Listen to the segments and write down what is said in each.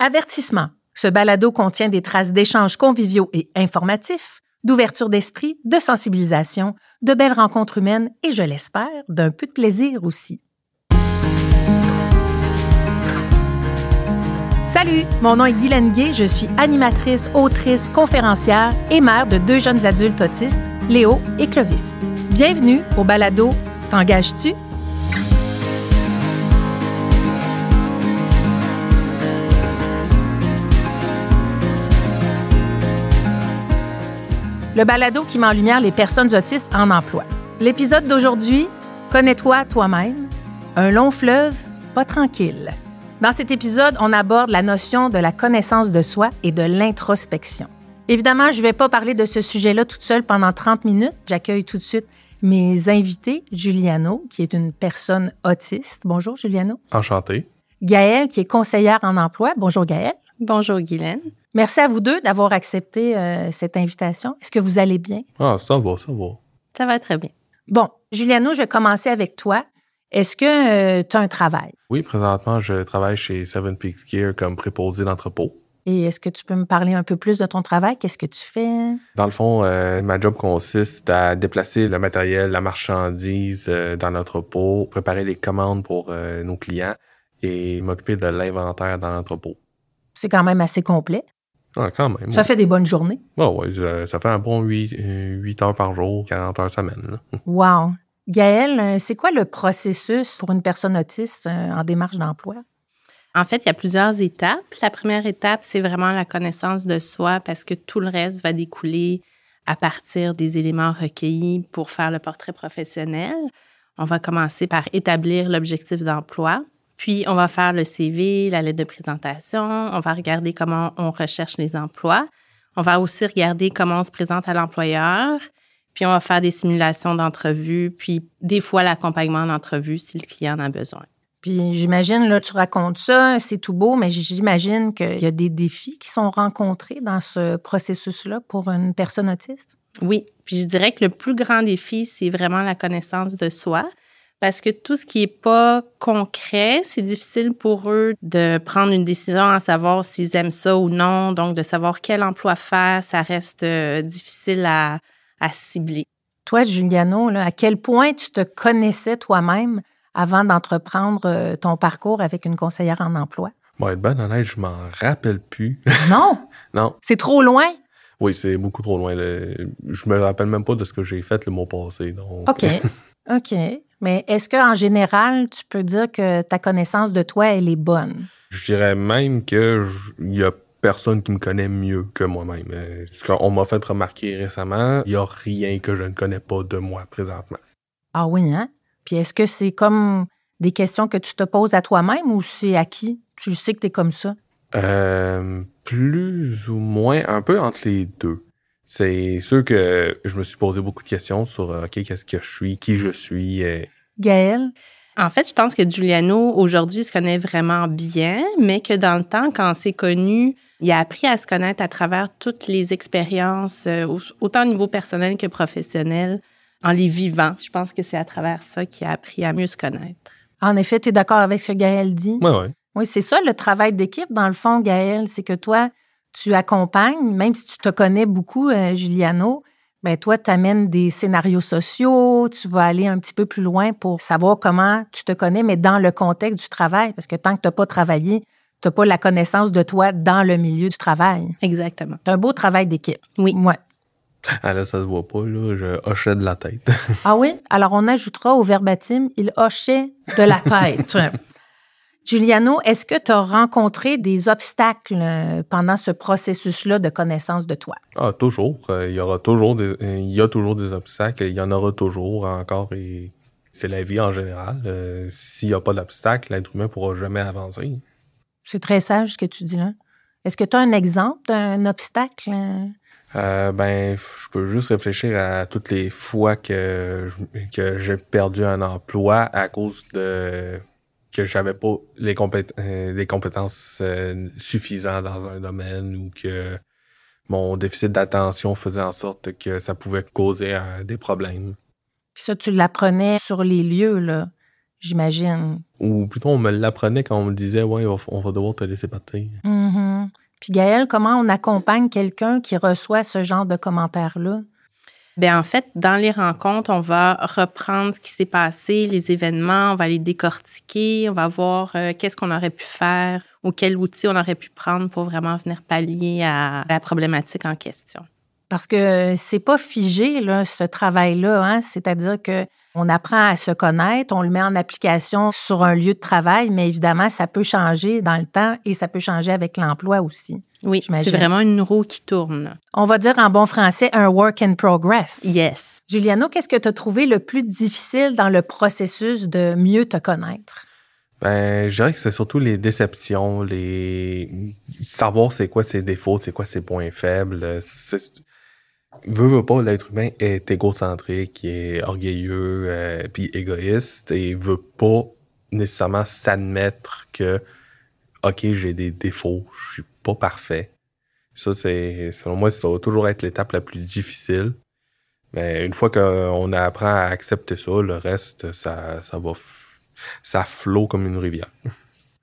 Avertissement. Ce balado contient des traces d'échanges conviviaux et informatifs, d'ouverture d'esprit, de sensibilisation, de belles rencontres humaines et, je l'espère, d'un peu de plaisir aussi. Salut, mon nom est Guylaine Gay, je suis animatrice, autrice, conférencière et mère de deux jeunes adultes autistes, Léo et Clovis. Bienvenue au balado T'engages-tu? Le balado qui met en lumière les personnes autistes en emploi. L'épisode d'aujourd'hui, Connais-toi toi-même, un long fleuve pas tranquille. Dans cet épisode, on aborde la notion de la connaissance de soi et de l'introspection. Évidemment, je ne vais pas parler de ce sujet-là toute seule pendant 30 minutes. J'accueille tout de suite mes invités, Juliano, qui est une personne autiste. Bonjour, Juliano. Enchanté. Gaëlle, qui est conseillère en emploi. Bonjour, Gaëlle. Bonjour, Guylaine. Merci à vous deux d'avoir accepté euh, cette invitation. Est-ce que vous allez bien? Ah, ça va, ça va. Ça va très bien. Bon, Juliano, je vais commencer avec toi. Est-ce que euh, tu as un travail? Oui, présentement, je travaille chez Seven Peaks Gear comme préposé d'entrepôt. Et est-ce que tu peux me parler un peu plus de ton travail? Qu'est-ce que tu fais? Dans le fond, euh, ma job consiste à déplacer le matériel, la marchandise dans l'entrepôt, préparer les commandes pour nos clients et m'occuper de l'inventaire dans l'entrepôt. C'est quand même assez complet. Ah, quand même. Ça fait des bonnes journées. oui, ça fait un bon 8, euh, heures par jour, 40 heures semaine. Wow. Gaëlle, euh, c'est quoi le processus pour une personne autiste en démarche d'emploi? En fait, il y a plusieurs étapes. La première étape, c'est vraiment la connaissance de soi parce que tout le reste va découler à partir des éléments recueillis pour faire le portrait professionnel. On va commencer par établir l'objectif d'emploi. Puis, on va faire le CV, la lettre de présentation. On va regarder comment on recherche les emplois. On va aussi regarder comment on se présente à l'employeur. Puis, on va faire des simulations d'entrevue, puis des fois l'accompagnement d'entrevue si le client en a besoin. Puis j'imagine, là, tu racontes ça, c'est tout beau, mais j'imagine qu'il y a des défis qui sont rencontrés dans ce processus-là pour une personne autiste? Oui, puis je dirais que le plus grand défi, c'est vraiment la connaissance de soi parce que tout ce qui est pas concret, c'est difficile pour eux de prendre une décision à savoir s'ils aiment ça ou non. Donc, de savoir quel emploi faire, ça reste euh, difficile à, cibler. Toi, Juliano, à quel point tu te connaissais toi-même avant d'entreprendre euh, ton parcours avec une conseillère en emploi? Bon, être ben honnête, je m'en rappelle plus. Non? non. C'est trop loin? Oui, c'est beaucoup trop loin. Je me rappelle même pas de ce que j'ai fait le mois passé. Donc... OK. OK. Mais est-ce qu'en général, tu peux dire que ta connaissance de toi, elle est bonne? Je dirais même qu'il y a personne qui me connaît mieux que moi-même. Euh, ce qu'on m'a fait remarquer récemment, il n'y a rien que je ne connais pas de moi présentement. Ah oui, hein? Puis est-ce que c'est comme des questions que tu te poses à toi-même ou c'est à qui? Tu sais que tu es comme ça? Euh, plus ou moins, un peu entre les deux. C'est sûr que je me suis posé beaucoup de questions sur euh, OK, qu'est-ce que je suis, qui je suis. Euh. Gaëlle? En fait, je pense que Giuliano, aujourd'hui, se connaît vraiment bien, mais que dans le temps, quand c'est connu, il a appris à se connaître à travers toutes les expériences, euh, autant au niveau personnel que professionnel, en les vivant. Je pense que c'est à travers ça qu'il a appris à mieux se connaître. En effet, tu es d'accord avec ce que Gaëlle dit? Oui, oui. Oui, c'est ça le travail d'équipe, dans le fond, Gaëlle, c'est que toi, tu accompagnes, même si tu te connais beaucoup, euh, Giuliano, ben toi, tu amènes des scénarios sociaux, tu vas aller un petit peu plus loin pour savoir comment tu te connais, mais dans le contexte du travail, parce que tant que tu n'as pas travaillé, tu n'as pas la connaissance de toi dans le milieu du travail. Exactement. C'est un beau travail d'équipe. Oui. Ouais. Ah là, ça se voit pas, là. Je hochais de la tête. ah oui? Alors, on ajoutera au verbatim, il hochait de la tête. Juliano, est-ce que tu as rencontré des obstacles euh, pendant ce processus-là de connaissance de toi? Ah, toujours. Euh, il y aura toujours des, euh, il y a toujours des obstacles. Il y en aura toujours encore et c'est la vie en général. S'il n'y a pas d'obstacle, l'être humain ne pourra jamais avancer. C'est très sage ce que tu dis là. Est-ce que tu as un exemple d'un obstacle? ben, je peux juste réfléchir à toutes les fois que, que j'ai perdu un emploi à cause de que j'avais pas les, euh, les compétences euh, suffisantes dans un domaine ou que mon déficit d'attention faisait en sorte que ça pouvait causer euh, des problèmes. Puis ça, tu l'apprenais sur les lieux, là, j'imagine. Ou plutôt, on me l'apprenait quand on me disait, ouais, on va devoir te laisser partir. Mm-hmm. Puis Gaëlle, comment on accompagne quelqu'un qui reçoit ce genre de commentaires-là? Bien, en fait, dans les rencontres, on va reprendre ce qui s'est passé, les événements, on va les décortiquer, on va voir euh, qu'est-ce qu'on aurait pu faire ou quel outil on aurait pu prendre pour vraiment venir pallier à la problématique en question. Parce que c'est pas figé, là, ce travail-là. Hein? C'est-à-dire que on apprend à se connaître, on le met en application sur un lieu de travail, mais évidemment, ça peut changer dans le temps et ça peut changer avec l'emploi aussi. Oui, c'est vraiment une roue qui tourne. On va dire en bon français un work in progress. Yes. Juliano, qu'est-ce que tu as trouvé le plus difficile dans le processus de mieux te connaître? Ben, je dirais que c'est surtout les déceptions, les savoir c'est quoi ses défauts, c'est quoi ses points faibles. Veut, veut pas, l'être humain est égocentrique, est orgueilleux, euh, puis égoïste, et veut pas nécessairement s'admettre que, OK, j'ai des défauts, je suis pas parfait. Ça, c'est, selon moi, ça va toujours être l'étape la plus difficile. Mais une fois qu'on apprend à accepter ça, le reste, ça, ça va, ça flot comme une rivière.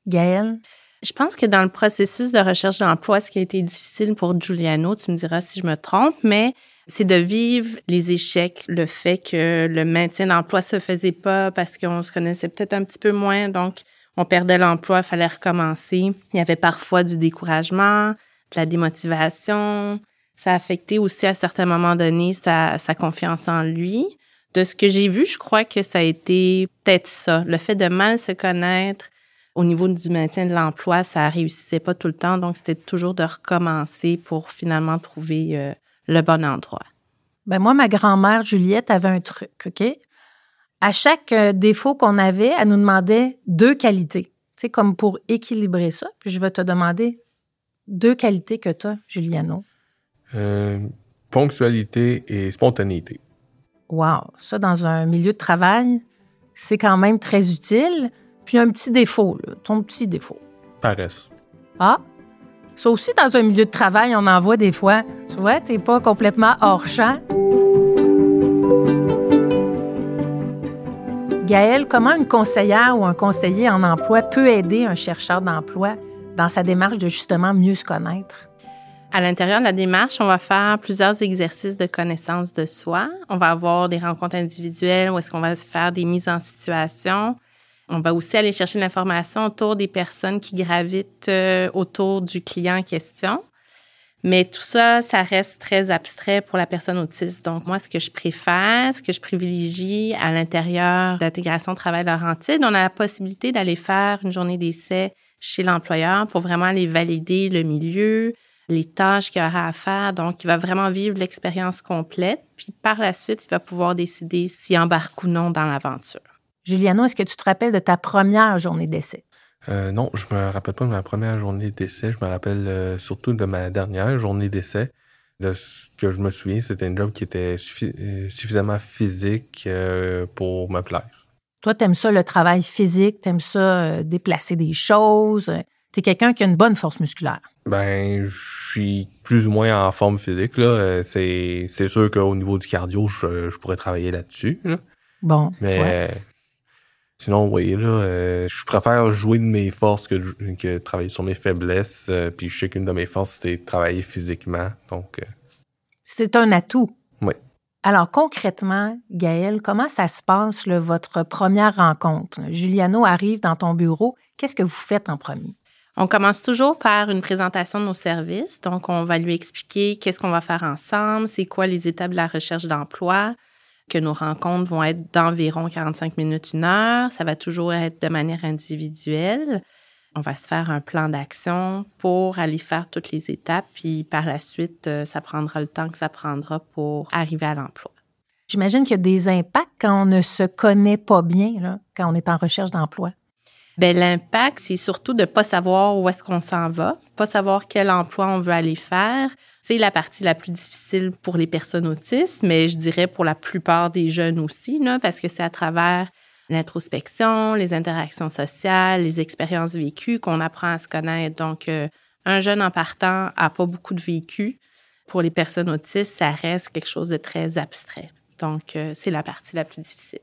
Gaëlle? Je pense que dans le processus de recherche d'emploi, ce qui a été difficile pour Giuliano, tu me diras si je me trompe, mais c'est de vivre les échecs, le fait que le maintien d'emploi se faisait pas parce qu'on se connaissait peut-être un petit peu moins, donc on perdait l'emploi, fallait recommencer. Il y avait parfois du découragement, de la démotivation. Ça a affecté aussi à certains moments donnés sa confiance en lui. De ce que j'ai vu, je crois que ça a été peut-être ça, le fait de mal se connaître, au niveau du maintien de l'emploi, ça réussissait pas tout le temps, donc c'était toujours de recommencer pour finalement trouver euh, le bon endroit. Ben moi, ma grand-mère Juliette avait un truc, OK? À chaque euh, défaut qu'on avait, elle nous demandait deux qualités. C'est comme pour équilibrer ça. Puis je vais te demander deux qualités que tu as, Juliano. Euh, ponctualité et spontanéité. Wow, ça dans un milieu de travail, c'est quand même très utile. Puis un petit défaut, là, ton petit défaut. Paresse. Ah, ça aussi, dans un milieu de travail, on en voit des fois. Tu vois, t'es pas complètement hors champ. Gaëlle, comment une conseillère ou un conseiller en emploi peut aider un chercheur d'emploi dans sa démarche de justement mieux se connaître? À l'intérieur de la démarche, on va faire plusieurs exercices de connaissance de soi. On va avoir des rencontres individuelles où est-ce qu'on va faire des mises en situation. On va aussi aller chercher l'information autour des personnes qui gravitent euh, autour du client en question. Mais tout ça, ça reste très abstrait pour la personne autiste. Donc, moi, ce que je préfère, ce que je privilégie à l'intérieur d'intégration travail-Laurentide, on a la possibilité d'aller faire une journée d'essai chez l'employeur pour vraiment aller valider le milieu, les tâches qu'il aura à faire. Donc, il va vraiment vivre l'expérience complète. Puis, par la suite, il va pouvoir décider s'il embarque ou non dans l'aventure. Juliano, est-ce que tu te rappelles de ta première journée d'essai? Euh, non, je me rappelle pas de ma première journée d'essai. Je me rappelle euh, surtout de ma dernière journée d'essai. De ce que je me souviens, c'était un job qui était euh, suffisamment physique pour me plaire. Toi, t'aimes ça le travail physique, t'aimes ça déplacer des choses? T'es quelqu'un qui a une bonne force musculaire. Ben, je suis plus ou moins en forme physique. Là. C'est, sûr qu'au niveau du cardio, je, pourrais travailler là-dessus. Bon. Mais Sinon, oui, là, euh, je préfère jouer de mes forces que, que travailler sur mes faiblesses. Euh, puis je sais qu'une de mes forces, c'est travailler physiquement. Donc. Euh, c'est un atout. Oui. Alors, concrètement, Gaëlle, comment ça se passe, votre première rencontre? Juliano arrive dans ton bureau. Qu'est-ce que vous faites en premier? On commence toujours par une présentation de nos services. Donc, on va lui expliquer qu'est-ce qu'on va faire ensemble, c'est quoi les étapes de la recherche d'emploi, que nos rencontres vont être d'environ 45 minutes, une heure. Ça va toujours être de manière individuelle. On va se faire un plan d'action pour aller faire toutes les étapes, puis par la suite, euh, ça prendra le temps que ça prendra pour arriver à l'emploi. J'imagine qu'il y a des impacts quand on ne se connaît pas bien, quand on est en recherche d'emploi. Ben l'impact, c'est surtout de pas savoir où est-ce qu'on s'en va, pas savoir quel emploi on veut aller faire. C'est la partie la plus difficile pour les personnes autistes, mais je dirais pour la plupart des jeunes aussi, là, parce que c'est à travers l'introspection, les interactions sociales, les expériences vécues qu'on apprend à se connaître. Donc, euh, un jeune en partant a pas beaucoup de vécu. Pour les personnes autistes, ça reste quelque chose de très abstrait. Donc, euh, c'est la partie la plus difficile.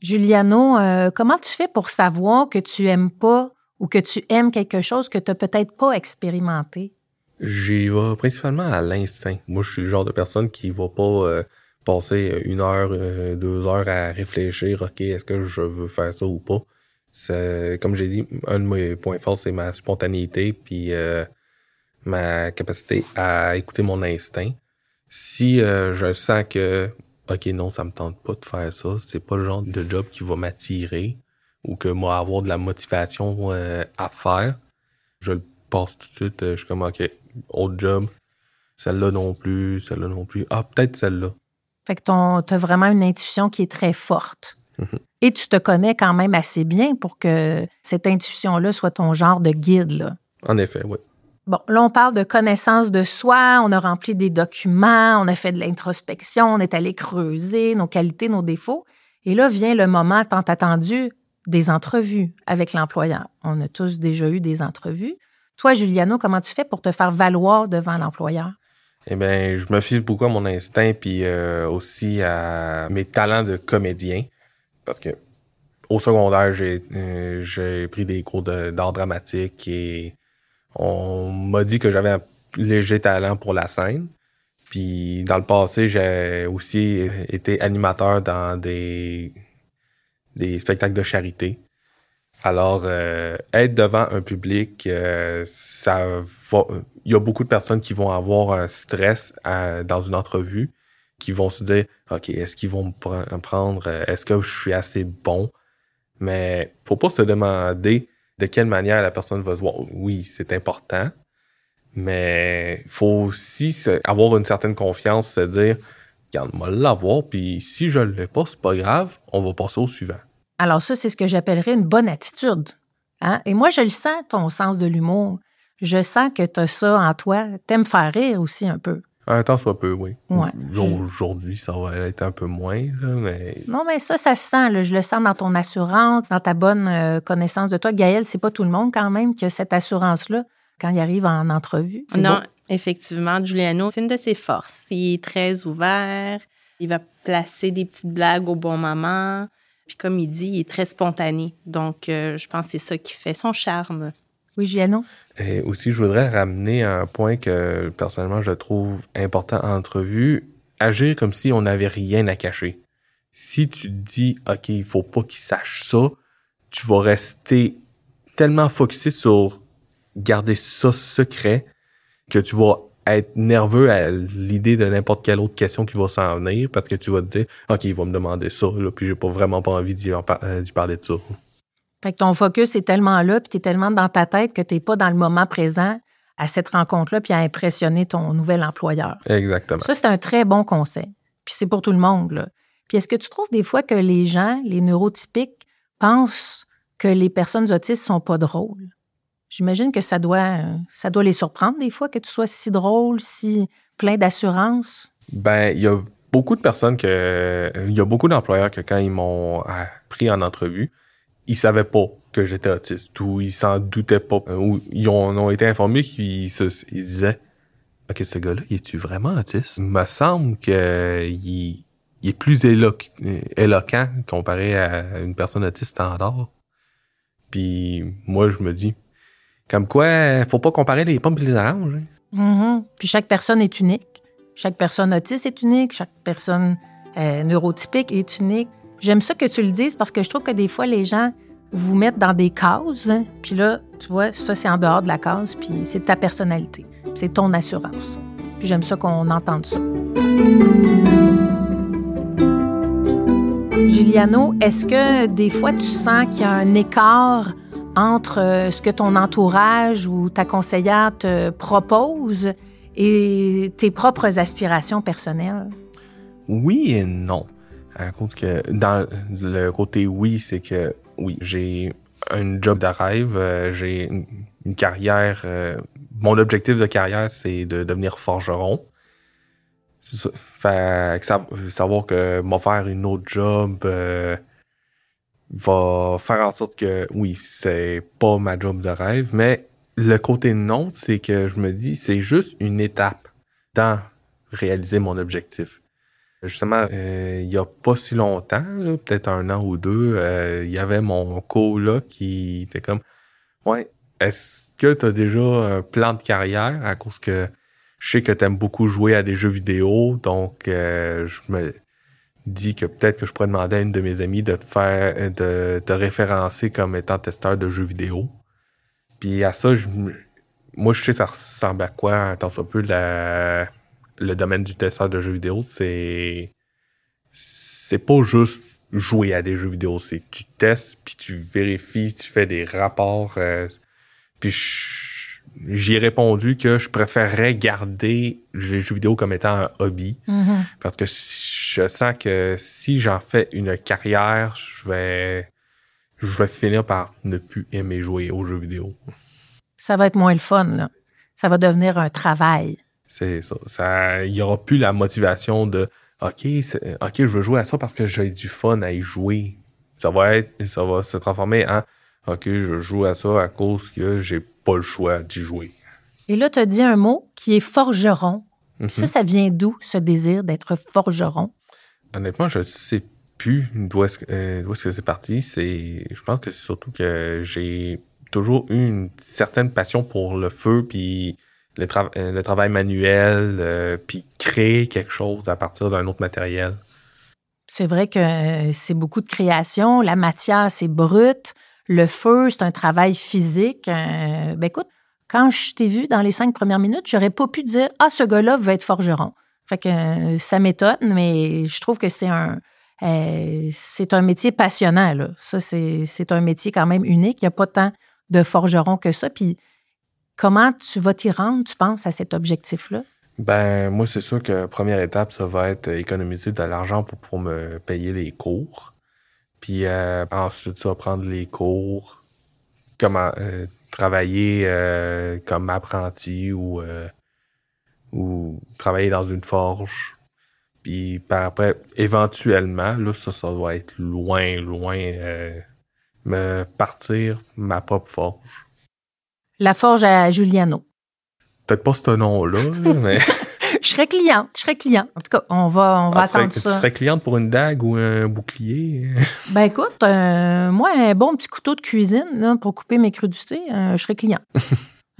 Juliano, euh, comment tu fais pour savoir que tu aimes pas ou que tu aimes quelque chose que tu n'as peut-être pas expérimenté? J'y vais principalement à l'instinct. Moi, je suis le genre de personne qui va pas euh, passer une heure, euh, deux heures à réfléchir, OK, est-ce que je veux faire ça ou pas? Comme j'ai dit, un de mes points forts, c'est ma spontanéité puis euh, ma capacité à écouter mon instinct. Si je sens que OK, non, ça me tente pas de faire ça, c'est pas le genre de job qui va m'attirer ou que moi avoir de la motivation à faire, je le passe tout de suite, je suis comme OK, autre job. Celle-là non plus, celle-là non plus. Ah, peut-être celle-là. Fait que tu as vraiment une intuition qui est très forte. Mhm. Et tu te connais quand même assez bien pour que cette intuition-là soit ton genre de guide. Là. En effet, oui. Bon, là, on parle de connaissance de soi, on a rempli des documents, on a fait de l'introspection, on est allé creuser nos qualités, nos défauts. Et là vient le moment tant attendu des entrevues avec l'employeur. On a tous déjà eu des entrevues. Toi, Juliano, comment tu fais pour te faire valoir devant l'employeur? Eh bien, je me fie beaucoup à mon instinct puis euh, aussi à mes talents de comédien. Parce que au secondaire, j'ai euh, pris des cours d'art dramatique et on m'a dit que j'avais un léger talent pour la scène. Puis dans le passé, j'ai aussi été animateur dans des, des spectacles de charité. Alors, euh, être devant un public, euh, ça va. Il y a beaucoup de personnes qui vont avoir un stress dans une entrevue, qui vont se dire, ok, est-ce qu'ils vont me prendre, est-ce que je suis assez bon Mais faut pas se demander de quelle manière la personne va se voir. Oui, c'est important, mais il faut aussi avoir une certaine confiance, se dire, regarde, moi l'avoir, puis si je l'ai pas, c'est pas grave, on va passer au suivant. Alors ça, c'est ce que j'appellerais une bonne attitude. Hein? Et moi, je le sens, ton sens de l'humour. Je sens que tu as ça en toi. T'aimes faire rire aussi un peu. Un temps soit peu, oui. Ouais. Aujourd'hui, ça va être un peu moins, là, mais... Non, mais ça, ça se sent. Là. Je le sens dans ton assurance, dans ta bonne euh, connaissance de toi. Gaël, c'est pas tout le monde quand même qui a cette assurance-là quand il arrive en entrevue. Non, effectivement, Giuliano, c'est une de ses forces. Il est très ouvert. Il va placer des petites blagues au bon moment. Puis comme il dit, il est très spontané. Donc, euh, je pense que c'est ça qui fait son charme. Oui, Giano? Et aussi, je voudrais ramener un point que personnellement je trouve important en entrevue. Agir comme si on n'avait rien à cacher. Si tu dis, OK, il faut pas qu'il sache ça, tu vas rester tellement focusé sur garder ça secret que tu vas être nerveux à l'idée de n'importe quelle autre question qui va s'en venir parce que tu vas te dire OK, il va me demander ça, là, puis j'ai pas vraiment pas envie d'y, euh, parler de ça. Fait que ton focus est tellement là, puis tu es tellement dans ta tête que tu n'es pas dans le moment présent à cette rencontre-là, puis à impressionner ton nouvel employeur. Exactement. Ça, c'est un très bon conseil. Puis c'est pour tout le monde. Là. Puis est-ce que tu trouves des fois que les gens, les neurotypiques, pensent que les personnes autistes sont pas drôles? J'imagine que ça doit, ça doit les surprendre des fois que tu sois si drôle, si plein d'assurance. Ben, il y a beaucoup de personnes que. Il y a beaucoup d'employeurs que quand ils m'ont pris en entrevue, ils savaient pas que j'étais autiste ou ils s'en doutaient pas ou ils ont, été informés qu'ils ils disaient OK, ce gars-là, il est-tu vraiment autiste? Il me semble qu'il il est plus éloquent comparé à une personne autiste standard. Puis moi, je me dis, comme quoi, faut pas comparer les pommes et les oranges. Hein. Mm-hmm. Puis chaque personne est unique. Chaque personne autiste est unique. Chaque personne euh, neurotypique est unique. J'aime ça que tu le dises parce que je trouve que des fois, les gens vous mettent dans des cases. Hein. puis là, tu vois, ça, c'est en dehors de la case. Puis c'est ta personnalité. C'est ton assurance. Puis j'aime ça qu'on entende ça. Giuliano, est-ce que des fois, tu sens qu'il y a un écart entre euh, ce que ton entourage ou ta conseillère te propose et tes propres aspirations personnelles? Oui et non. À cause que dans le côté oui, c'est que oui, j'ai un job de rêve, euh, j'ai une, carrière. Euh, mon objectif de carrière, c'est de devenir forgeron. Ça, fait savoir que m'en faire une autre job, va faire en sorte que, oui, c'est pas ma job de rêve, mais le côté non, c'est que je me dis, c'est juste une étape dans réaliser mon objectif. Justement, euh, il y a pas si longtemps, peut-être un an ou deux, euh, il y avait mon co là qui était comme, ouais, est-ce que tu as déjà un plan de carrière? À cause que je sais que tu aimes beaucoup jouer à des jeux vidéo, donc euh, je me dis que peut-être que je pourrais demander à une de mes amies de te faire de te référencer comme étant testeur de jeux vidéo. Puis à ça, je, moi je sais ça ressemble à quoi, tant soit peu la, le domaine du testeur de jeux vidéo, c'est c'est pas juste jouer à des jeux vidéo, c'est tu testes puis tu vérifies, tu fais des rapports. Euh, puis j'ai répondu que je préférerais garder les jeux vidéo comme étant un hobby Mhm. parce que je sens que si j'en fais une carrière, je vais je vais finir par ne plus aimer jouer aux jeux vidéo. Ça va être moins le fun, là. Ça va devenir un travail. C'est ça. ça. Il y aura plus la motivation de OK, OK, je veux jouer à ça parce que j'ai du fun à y jouer. Ça va être, ça va se transformer en OK, je joue à ça à cause que j'ai pas le choix d'y jouer. Et là, tu as dit un mot qui est forgeron. Mhm. Ça, ça vient d'où, ce désir d'être forgeron? Honnêtement, je sais plus d'où est-ce que, euh, d'où est-ce que c'est parti. C'est, je pense que c'est surtout que j'ai toujours eu une certaine passion pour le feu, puis le, tra- euh, le travail manuel, euh, puis créer quelque chose à partir d'un autre matériel. C'est vrai que c'est beaucoup de création. La matière, c'est brut. Le feu, c'est un travail physique. Euh, ben écoute, quand je t'ai vu dans les cinq premières minutes, j'aurais pas pu dire Ah, ce gars-là veut être forgeron. Fait que euh, ça m'étonne, mais je trouve que c'est un. euh, c'est un métier passionnant, là. Ça, c'est un métier quand même unique. Il n'y a pas tant de forgerons que ça. Puis, comment tu vas t'y rendre, tu penses, à cet objectif-là? Ben, moi, c'est sûr que première étape, ça va être économiser de l'argent pour pouvoir me payer les cours. Puis euh, ensuite, ça va prendre les cours, comment euh, travailler euh, comme apprenti ou, euh, ou travailler dans une forge. Puis par après, éventuellement, là, ça, ça va être loin, loin, euh, me partir ma propre forge. La forge à Giuliano. Peut-être pas ce nom-là, là, mais... Je serais cliente, je serais cliente. En tout cas, on va, on va Ah, tu, serais, attendre tu ça. serais cliente pour une dague ou un bouclier? Ben écoute, euh, moi, un bon petit couteau de cuisine là, pour couper mes crudités, euh, je serais client.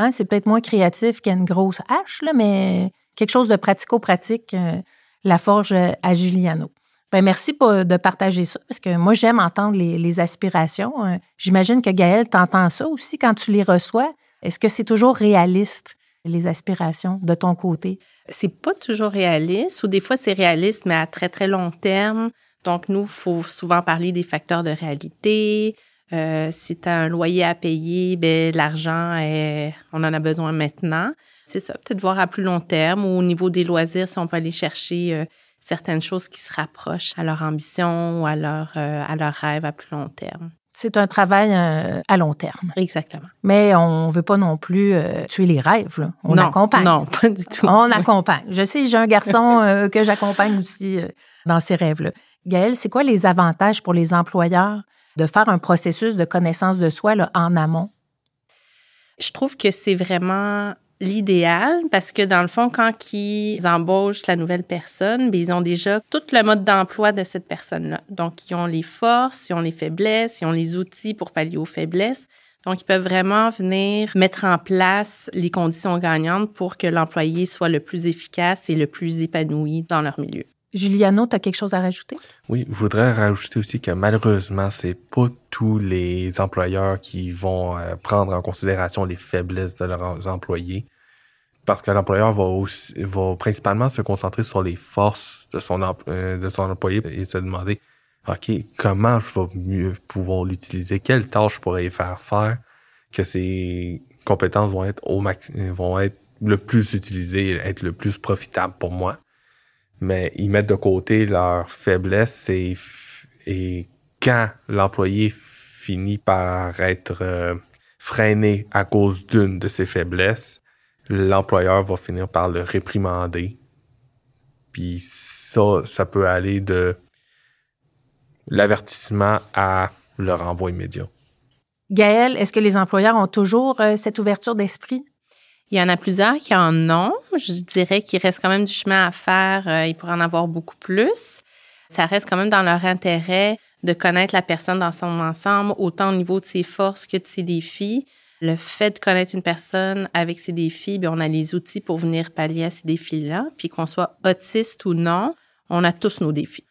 Hein, c'est peut-être moins créatif qu'une grosse hache, là, mais quelque chose de pratico-pratique, euh, la forge à Giuliano. Ben merci pour, de partager ça, parce que moi, j'aime entendre les, les aspirations. J'imagine que Gaël, t'entends ça aussi quand tu les reçois. Est-ce que c'est toujours réaliste, les aspirations de ton côté? c'est pas toujours réaliste ou des fois c'est réaliste mais à très très long terme. Donc nous, faut souvent parler des facteurs de réalité. Euh, si tu as un loyer à payer, ben l'argent on en a besoin maintenant. C'est ça, peut-être voir à plus long terme ou au niveau des loisirs si on peut aller chercher euh, certaines choses qui se rapprochent à leur ambition ou à leur euh, à leur rêve à plus long terme. C'est un travail euh, à long terme. Exactement. Mais on ne veut pas non plus euh, tuer les rêves. Là. On non, accompagne. Non, pas du tout. On accompagne. Je sais, j'ai un garçon euh, que j'accompagne aussi dans ses rêves-là. Gaël, c'est quoi les avantages pour les employeurs de faire un processus de connaissance de soi là, en amont? Je trouve que c'est vraiment l'idéal parce que dans le fond, quand ils embauchent la nouvelle personne, bien, ils ont déjà tout le mode d'emploi de cette personne-là. Donc, ils ont les forces, ils ont les faiblesses, ils ont les outils pour pallier aux faiblesses. Donc, ils peuvent vraiment venir mettre en place les conditions gagnantes pour que l'employé soit le plus efficace et le plus épanoui dans leur milieu. Juliano, tu as quelque chose à rajouter? Oui, je voudrais rajouter aussi que malheureusement, c'est pas tous les employeurs qui vont euh, prendre en considération les faiblesses de leurs employés. Parce que l'employeur va aussi va principalement se concentrer sur les forces de son, euh, de son employé et se demander OK, comment je vais mieux pouvoir l'utiliser? Quelles tâches je pourrais faire faire que ces compétences vont être au max vont être le plus utilisées, être le plus profitable pour moi? Mais ils mettent de côté leurs faiblesses et, quand l'employé finit par être euh, freiné à cause d'une de ses faiblesses, l'employeur va finir par le réprimander. Puis ça, ça peut aller de l'avertissement à le renvoi immédiat. Gaël, est-ce que les employeurs ont toujours euh, cette ouverture d'esprit? Il y en a plusieurs qui en ont. Je dirais qu'il reste quand même du chemin à faire. Euh, il pourrait en avoir beaucoup plus. Ça reste quand même dans leur intérêt de connaître la personne dans son ensemble, autant au niveau de ses forces que de ses défis. Le fait de connaître une personne avec ses défis, bien, on a les outils pour venir pallier à ces défis-là. Puis qu'on soit autiste ou non, on a tous nos défis.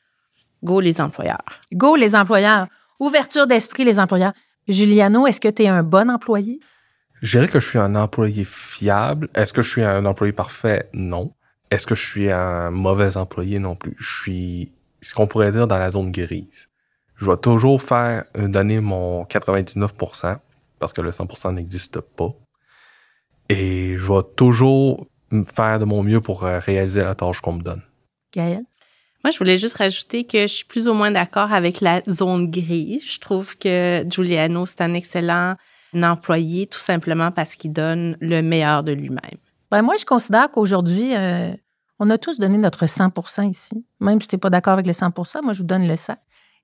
Go les employeurs. Go les employeurs. Ouverture d'esprit les employeurs. Juliano, est-ce que tu es un bon employé? Je dirais que je suis un employé fiable. Est-ce que je suis un employé parfait? Non. Est-ce que je suis un mauvais employé? Non plus. Je suis ce qu'on pourrait dire dans la zone grise. Je vais toujours faire euh, donner mon 99% parce que le 100% n'existe pas. Et je vais toujours faire de mon mieux pour euh, réaliser la tâche qu'on me donne. Gaëlle? Moi, je voulais juste rajouter que je suis plus ou moins d'accord avec la zone grise. Je trouve que Giuliano, c'est un excellent employé tout simplement parce qu'il donne le meilleur de lui-même. Ben moi, je considère qu'aujourd'hui, euh, on a tous donné notre 100% ici. Même si tu n'es pas d'accord avec le 100% moi, je vous donne le 100.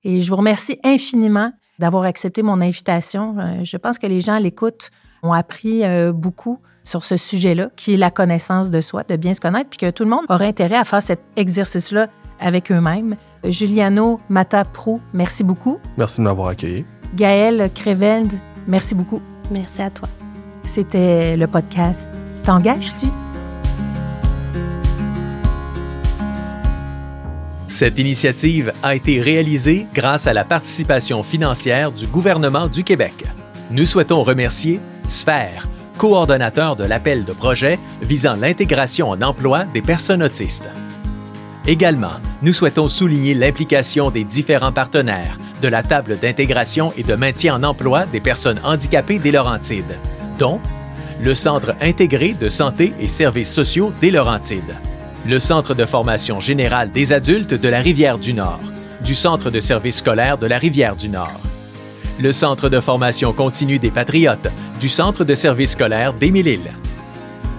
Et je vous remercie infiniment d'avoir accepté mon invitation. Euh, je pense que les gens à l'écoute ont appris euh, beaucoup sur ce sujet-là, qui est la connaissance de soi, de bien se connaître, puis que tout le monde aurait intérêt à faire cet exercice-là avec eux-mêmes. Juliano Mata-Prou, merci beaucoup. Merci de m'avoir accueilli. Gaëlle Creveld, merci beaucoup. Merci à toi. C'était le podcast T'engages-tu? Cette initiative a été réalisée grâce à la participation financière du gouvernement du Québec. Nous souhaitons remercier Sphère, coordonnateur de l'appel de projet visant l'intégration en emploi des personnes autistes. Également, nous souhaitons souligner l'implication des différents partenaires de la table d'intégration et de maintien en emploi des personnes handicapées des Laurentides, dont le Centre intégré de santé et services sociaux des Laurentides, le Centre de formation générale des adultes de la Rivière-du-Nord, du Centre de services scolaires de la Rivière-du-Nord, le Centre de formation continue des Patriotes, du Centre de services scolaires d'Émile-Île,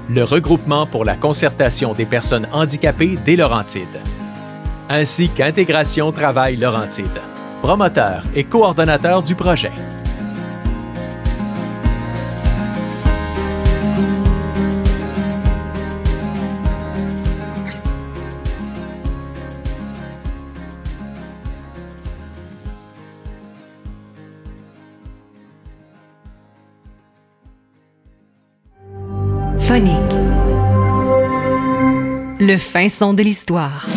le Regroupement pour la concertation des personnes handicapées des Laurentides, ainsi qu'Intégration Travail Laurentide, promoteur et coordonnateur du projet. Le fin son de l'histoire.